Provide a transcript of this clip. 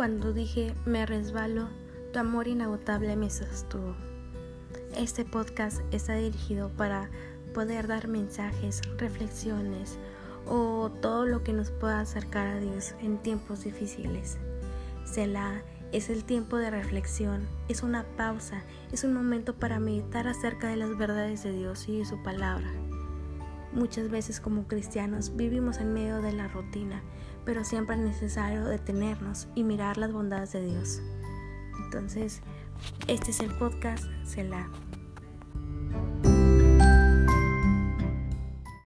cuando dije me resbalo, tu amor inagotable me sostuvo. Este podcast está dirigido para poder dar mensajes, reflexiones o todo lo que nos pueda acercar a Dios en tiempos difíciles. Selah es el tiempo de reflexión, es una pausa, es un momento para meditar acerca de las verdades de Dios y de su palabra. Muchas veces como cristianos vivimos en medio de la rutina, pero siempre es necesario detenernos y mirar las bondades de Dios. Entonces, este es el podcast Selah.